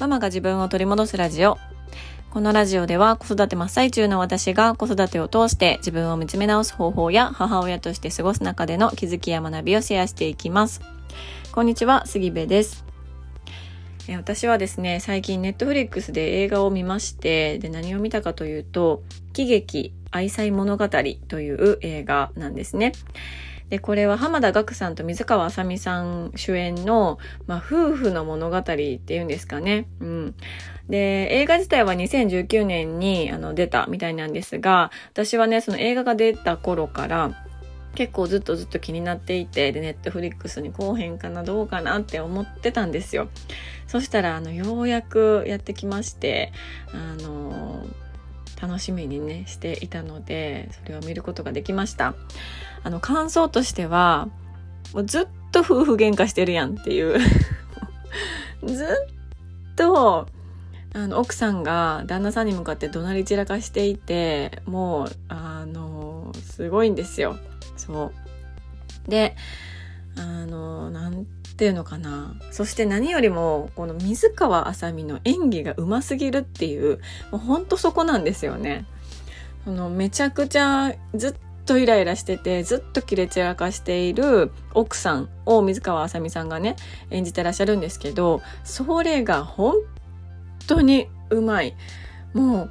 ママが自分を取り戻すラジオ。このラジオでは子育て真っ最中の私が子育てを通して自分を見つめ直す方法や母親として過ごす中での気づきや学びをシェアしていきます。こんにちは、杉部です。え私はですね、最近ネットフリックスで映画を見まして、で、何を見たかというと、喜劇愛妻物語という映画なんですね。で、これは浜田岳さんと水川あさみさん主演の、まあ、夫婦の物語っていうんですかね。うん。で、映画自体は2019年にあの出たみたいなんですが、私はね、その映画が出た頃から、結構ずっとずっと気になっていて、で、ネットフリックスに後編かな、どうかなって思ってたんですよ。そしたら、あの、ようやくやってきまして、あの楽しみにね、していたので、それを見ることができました。あの、感想としては、もうずっと夫婦喧嘩してるやんっていう ずっと、あの、奥さんが旦那さんに向かって怒鳴り散らかしていて、もう、あの、すごいんですよ。そう。で、あの、なんていうのかな。そして何よりも、この水川あさみの演技がうますぎるっていう、もうほんとそこなんですよね。そのめちゃくちゃずっとイライラしてて、ずっとキレ散らかしている奥さんを水川あさみさんがね、演じてらっしゃるんですけど、それが本当にうまい。もう、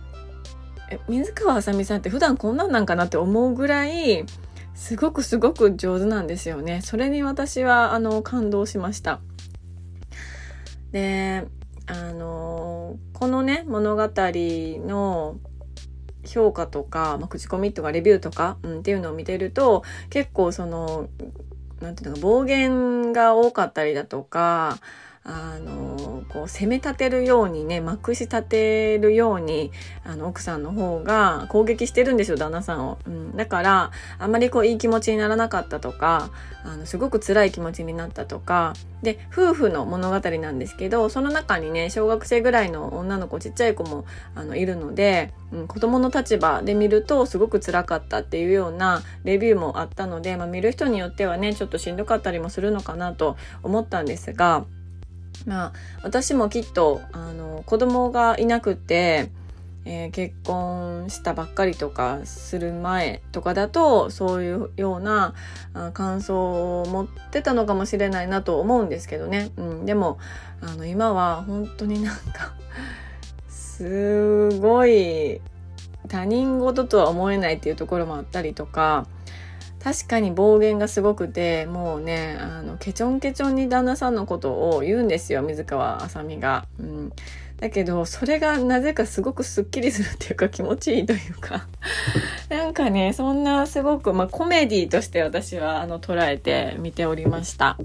水川あさみさんって普段こんなんなんかなって思うぐらい、すごくすごく上手なんですよね。それに私は、あの、感動しました。で、あの、このね、物語の評価とか、まあ、口コミとかレビューとか、うん、っていうのを見てると、結構その、なんていうのか、暴言が多かったりだとか、あのこう攻め立てるようにねまくし立てるようにあの奥さんの方が攻撃してるんですよ旦那さんを、うん、だからあまりこういい気持ちにならなかったとかあのすごく辛い気持ちになったとかで夫婦の物語なんですけどその中にね小学生ぐらいの女の子ちっちゃい子もあのいるので、うん、子供の立場で見るとすごく辛かったっていうようなレビューもあったので、まあ、見る人によってはねちょっとしんどかったりもするのかなと思ったんですが。まあ、私もきっと、あの、子供がいなくて、えー、結婚したばっかりとかする前とかだとそういうようなあ感想を持ってたのかもしれないなと思うんですけどね、うん、でもあの今は本当になんかすごい他人事とは思えないっていうところもあったりとか確かに暴言がすごくてもうねあのケチョンケチョンに旦那さんのことを言うんですよ水川あさみが。うん、だけどそれがなぜかすごくすっきりするっていうか気持ちいいというか なんかねそんなすごく、まあ、コメディとして私はあの捉えて見ておりました。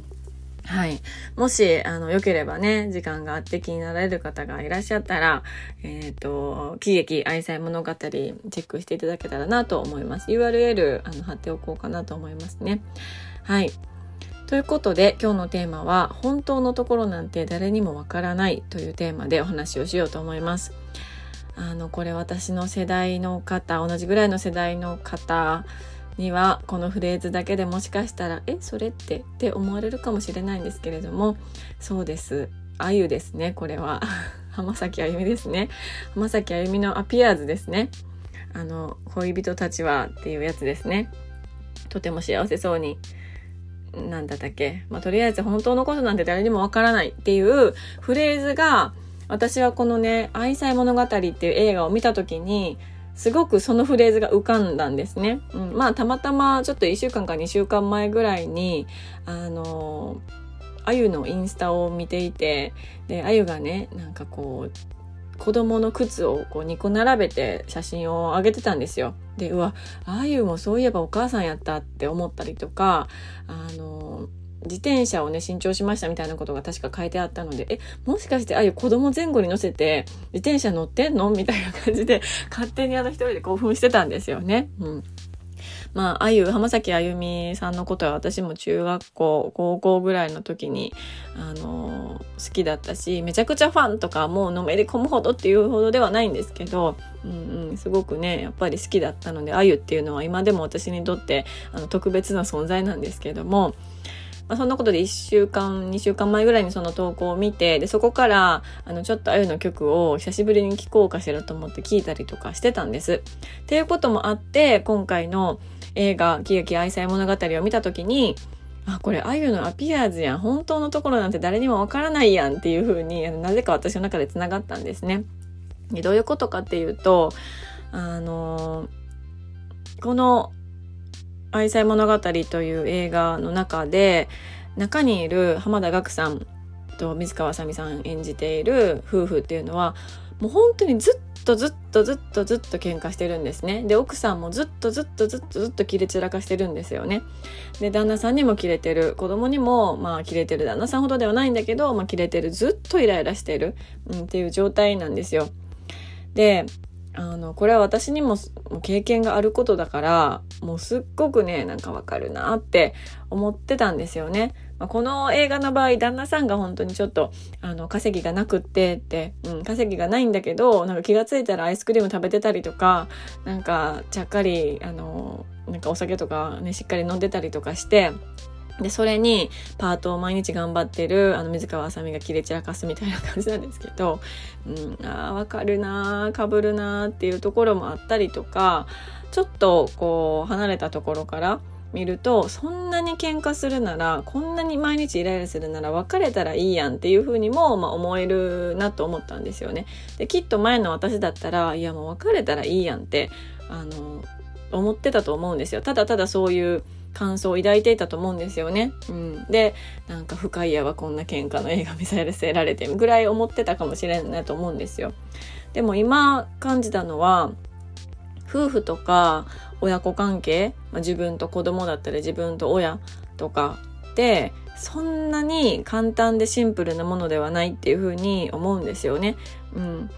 はい。もし、あの、良ければね、時間があって気になられる方がいらっしゃったら、えっ、ー、と、喜劇愛妻物語、チェックしていただけたらなと思います。URL、あの、貼っておこうかなと思いますね。はい。ということで、今日のテーマは、本当のところなんて誰にもわからないというテーマでお話をしようと思います。あの、これ私の世代の方、同じぐらいの世代の方、にはこのフレーズだけでもしかしたら「えそれって?」って思われるかもしれないんですけれどもそうです。あゆですねこれは。浜崎あゆみですね。浜崎あゆみのアピアーズですね。あの恋人たちはっていうやつですね。とても幸せそうになんだったっけ。まあとりあえず本当のことなんて誰にもわからないっていうフレーズが私はこのね「愛妻物語」っていう映画を見た時にすごくそのフレーズが浮かんだんですね。うん、まあたまたまちょっと1週間か2週間前ぐらいにあのあゆのインスタを見ていてであゆがねなんかこう子供の靴をこう2個並べて写真を上げてたんですよ。でうわあゆもそういえばお母さんやったって思ったりとかあの自転車をね、新調しましたみたいなことが確か書いてあったので、え、もしかしてああいう子供前後に乗せて自転車乗ってんの？みたいな感じで、勝手にあの一人で興奮してたんですよね。うん。まあ、あゆ、浜崎あゆみさんのことは私も中学校、高校ぐらいの時に、あのー、好きだったし、めちゃくちゃファンとかもうのめり込むほどっていうほどではないんですけど、うんうん、すごくね、やっぱり好きだったので、あゆっていうのは今でも私にとってあの特別な存在なんですけども、まあ、そんなことで1週間2週間前ぐらいにその投稿を見てでそこからあのちょっとあゆの曲を久しぶりに聴こうかしらと思って聴いたりとかしてたんです。っていうこともあって今回の映画「喜劇愛妻物語」を見た時にあ、これ、あゆのアピアーズやん。本当のところなんて誰にもわからないやんっていう風に、なぜか私の中で繋がったんですね。どういうことかっていうと、あのこの愛妻物語という映画の中で中にいる浜田岳さんと水川あさみさん演じている夫婦っていうのはもう本当にずっとずっとずっとずっと喧嘩してるんですね。で奥さんもずっとずっとずっとずっと切れ散らかしてるんですよね。で旦那さんにも切れてる子供にもまあ切れてる旦那さんほどではないんだけど、まあ、切れてるずっとイライラしてる、うん、っていう状態なんですよ。であのこれは私にも経験があることだからもうすっごくねなんかわかるなって思ってたんですよね。まあ、この映画の場合旦那さんが本当にちょっとあの稼ぎがなくってって、うん、稼ぎがないんだけどなんか気が付いたらアイスクリーム食べてたりとかなんかちゃっかりあのなんかお酒とかねしっかり飲んでたりとかして。で、それにパートを毎日頑張ってる、あの、水川あさみが切れ散らかすみたいな感じなんですけど、うん、ああ、わかるなー、被るなーっていうところもあったりとか、ちょっとこう、離れたところから見ると、そんなに喧嘩するなら、こんなに毎日イライラするなら別れたらいいやんっていうふうにも、まあ、思えるなと思ったんですよね。で、きっと前の私だったら、いやもう別れたらいいやんって、あの、思ってたと思うんですよ。ただただそういう、感想を抱いていたと思うんですよね。うん、でなんか深いやはこんな喧嘩の映画見させられてぐらい思ってたかもしれないと思うんですよ。でも今感じたのは夫婦とか親子関係、まあ、自分と子供だったり自分と親とかってそんなに簡単でシンプルなものではないっていうふうに思うんですよね。うん、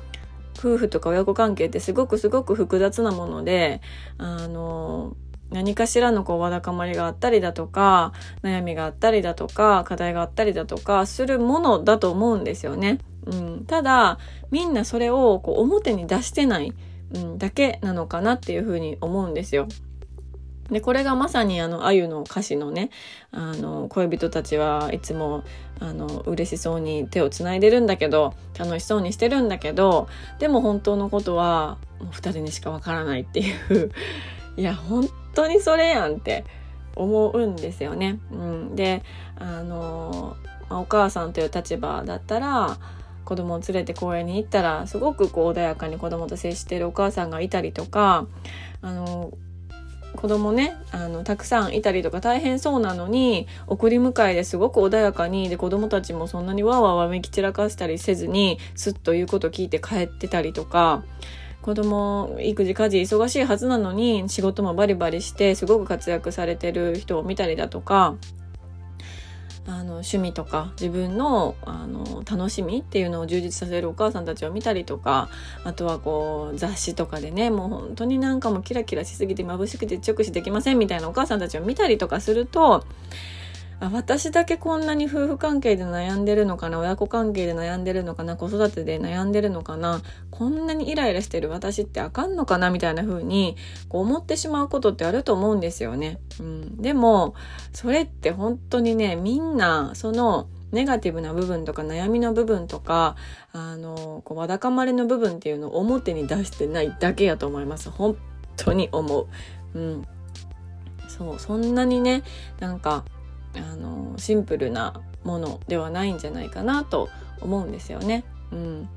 夫婦とか親子関係ってすごくすごく複雑なものであの何かしらのこうわだかまりがあったりだとか悩みがあったりだとか課題があったりだとかするものだと思うんですよね。うん、ただみんなそれをこう表に出してない、うん、だけなのかなっていうふうに思うんですよ。で、これがまさにあの、あゆの歌詞のね、あの、恋人たちはいつも、あの、嬉しそうに手をつないでるんだけど、楽しそうにしてるんだけど、でも本当のことは、もう二人にしかわからないっていう いや、本当にそれやんって思うんですよね。うん、であの、まあ、お母さんという立場だったら子供を連れて公園に行ったらすごくこう穏やかに子供と接してるお母さんがいたりとかあの子供ねあのたくさんいたりとか大変そうなのに送り迎えですごく穏やかにで子供たちもそんなにわわわめき散らかしたりせずにすっと言うこと聞いて帰ってたりとか子供育児家事忙しいはずなのに仕事もバリバリしてすごく活躍されてる人を見たりだとかあの趣味とか自分のあの楽しみっていうのを充実させるお母さんたちを見たりとかあとはこう雑誌とかでねもう本当になんかもキラキラしすぎて眩しくて直視できませんみたいなお母さんたちを見たりとかするとあ私だけこんなに夫婦関係で悩んでるのかな？親子関係で悩んでるのかな？子育てで悩んでるのかな？こんなにイライラしてる私ってあかんのかな？みたいな風にこう思ってしまうことってあると思うんですよね。うん、でもそれって本当にねみんなそのネガティブな部分とか悩みの部分とかあのこうわだかまりの部分っていうのを表に出してないだけやと思います。本当に思う。うん、そうそんなにねなんかあのシンプルなものではないんじゃないかなと思うんですよね。うん、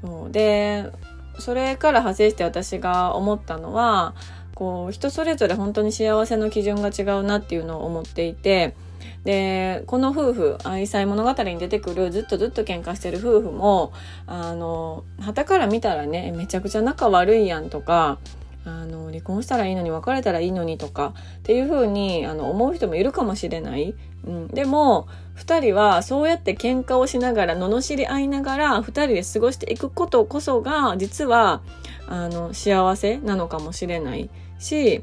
そうでそれから派生して私が思ったのはこう人それぞれ本当に幸せの基準が違うなっていうのを思っていてでこの夫婦愛妻物語に出てくるずっとずっと喧嘩してる夫婦もあの旗から見たらねめちゃくちゃ仲悪いやんとかあの離婚したらいいのに別れたらいいのにとかっていう風にあの思う人もいるかもしれない。うん、でも2人はそうやって喧嘩をしながら罵り合いながら2人で過ごしていくことこそが実はあの幸せなのかもしれないし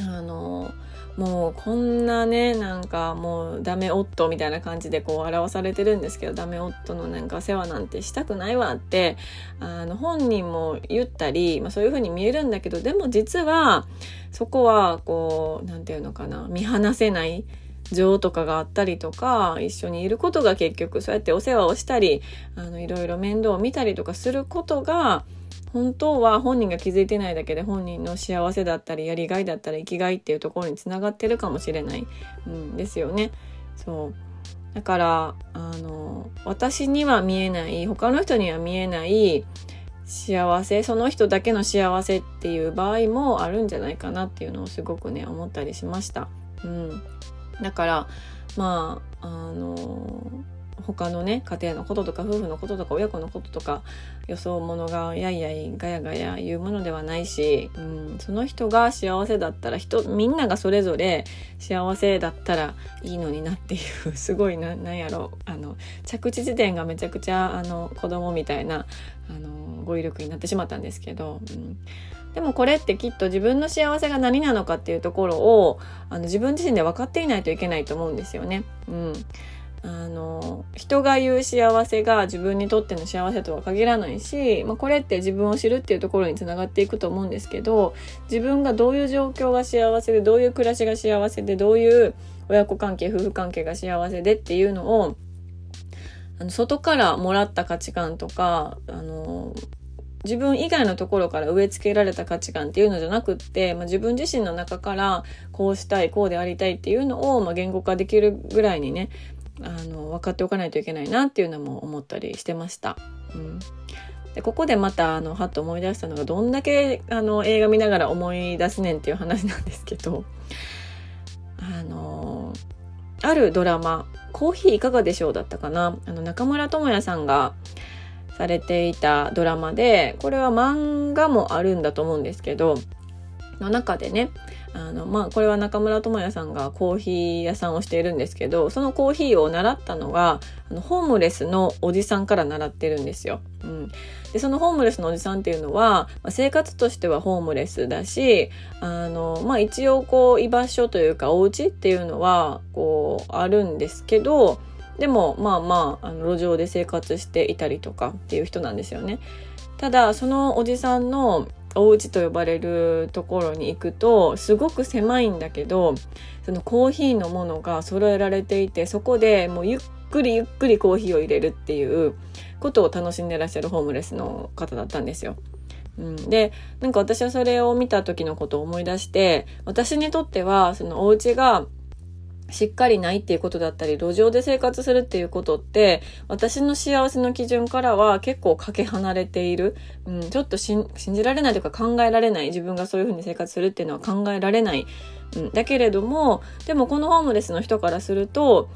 あのもうこんなねなんかもうダメ夫みたいな感じでこう表されてるんですけどダメ夫のなんか世話なんてしたくないわってあの本人も言ったり、まあ、そういう風に見えるんだけどでも実はそこはこう何て言うのかな見放せない情とかがあったりとか一緒にいることが結局そうやってお世話をしたりあのいろいろ面倒を見たりとかすることが本当は本人が気づいてないだけで本人の幸せだったりやりがいだったり生きがいっていうところにつながってるかもしれない、うん、ですよね。そうだからあの私には見えない他の人には見えない幸せその人だけの幸せっていう場合もあるんじゃないかなっていうのをすごくね思ったりしました。うん、だからまああの他のね家庭のこととか夫婦のこととか親子のこととか予想ものがやいやいガヤガヤ言うものではないし、うん、その人が幸せだったら人みんながそれぞれ幸せだったらいいのになっていう すごいななんやろあの着地地点がめちゃくちゃあの子供みたいなあの語彙力になってしまったんですけど。うんでもこれってきっと自分の幸せが何なのかっていうところをあの自分自身で分かっていないといけないと思うんですよね。うん、あの人が言う幸せが自分にとっての幸せとは限らないし、まあ、これって自分を知るっていうところにつながっていくと思うんですけど自分がどういう状況が幸せでどういう暮らしが幸せでどういう親子関係夫婦関係が幸せでっていうのをあの外からもらった価値観とかあの自分以外のところから植え付けられた価値観っていうのじゃなくって、まあ、自分自身の中からこうしたいこうでありたいっていうのを、まあ、言語化できるぐらいにねあの分かっておかないといけないなっていうのも思ったりしてました。うんでここでまたあのはっと思い出したのがどんだけあの映画見ながら思い出すねんっていう話なんですけどあのあるドラマ「コーヒーいかがでしょう?」だったかな？あの中村智也さんがされていたドラマでこれは漫画もあるんだと思うんですけどの中でねあのまあこれは中村智也さんがコーヒー屋さんをしているんですけどそのコーヒーを習ったのがあのホームレスのおじさんから習ってるんですよ。うん、でそのホームレスのおじさんっていうのは、まあ、生活としてはホームレスだしあの、まあ、一応こう居場所というかお家っていうのはこうあるんですけどでもまあまああの路上で生活していたりとかっていう人なんですよね。ただそのおじさんのお家と呼ばれるところに行くとすごく狭いんだけどそのコーヒーのものが揃えられていてそこでもうゆっくりゆっくりコーヒーを入れるっていうことを楽しんでらっしゃるホームレスの方だったんですよ。うん、でなんか私はそれを見た時のことを思い出して私にとってはそのお家がしっかりないっていうことだったり、路上で生活するっていうことって、私の幸せの基準からは結構かけ離れている。うん、ちょっと信じられないというか考えられない。自分がそういうふうに生活するっていうのは考えられない。うん、だけれども、でもこのホームレスの人からすると、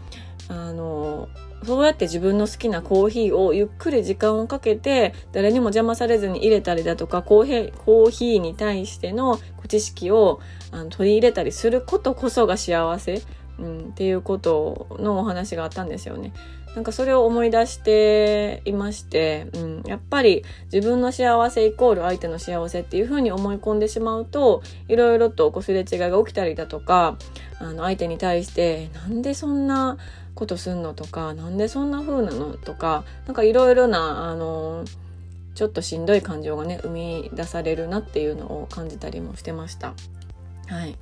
あの、そうやって自分の好きなコーヒーをゆっくり時間をかけて誰にも邪魔されずに入れたりだとかコーヒーに対しての知識をあの取り入れたりすることこそが幸せうん、っていうことのお話があったんですよね。なんかそれを思い出していまして、うん、やっぱり自分の幸せイコール相手の幸せっていうふうに思い込んでしまうといろいろとこすれ違いが起きたりだとかあの相手に対してなんでそんなことすんのとかなんでそんな風なのとかなんかいろいろなあのちょっとしんどい感情がね生み出されるなっていうのを感じたりもしてました。はい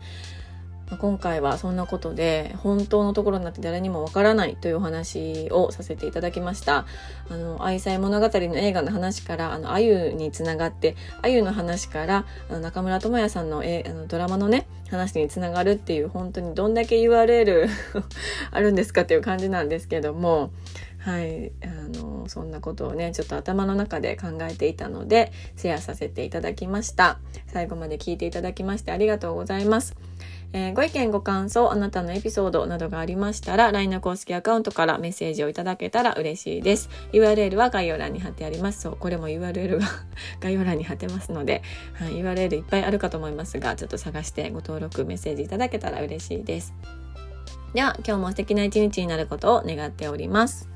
今回はそんなことで本当のところになって誰にもわからないというお話をさせていただきました。あの愛妻物語の映画の話からあのあゆにつながってあゆの話からあの中村智也さんのえあのドラマのね話につながるっていう本当にどんだけ URL あるんですかっていう感じなんですけどもはいあのそんなことをねちょっと頭の中で考えていたのでシェアさせていただきました。最後まで聞いていただきましてありがとうございます。えー、ご意見ご感想、あなたのエピソードなどがありましたら、LINE の公式アカウントからメッセージをいただけたら嬉しいです。URL は概要欄に貼ってあります。そう、これも URL が 概要欄に貼ってますので、はい、URL いっぱいあるかと思いますが、ちょっと探してご登録、メッセージいただけたら嬉しいです。では、今日も素敵な一日になることを願っております。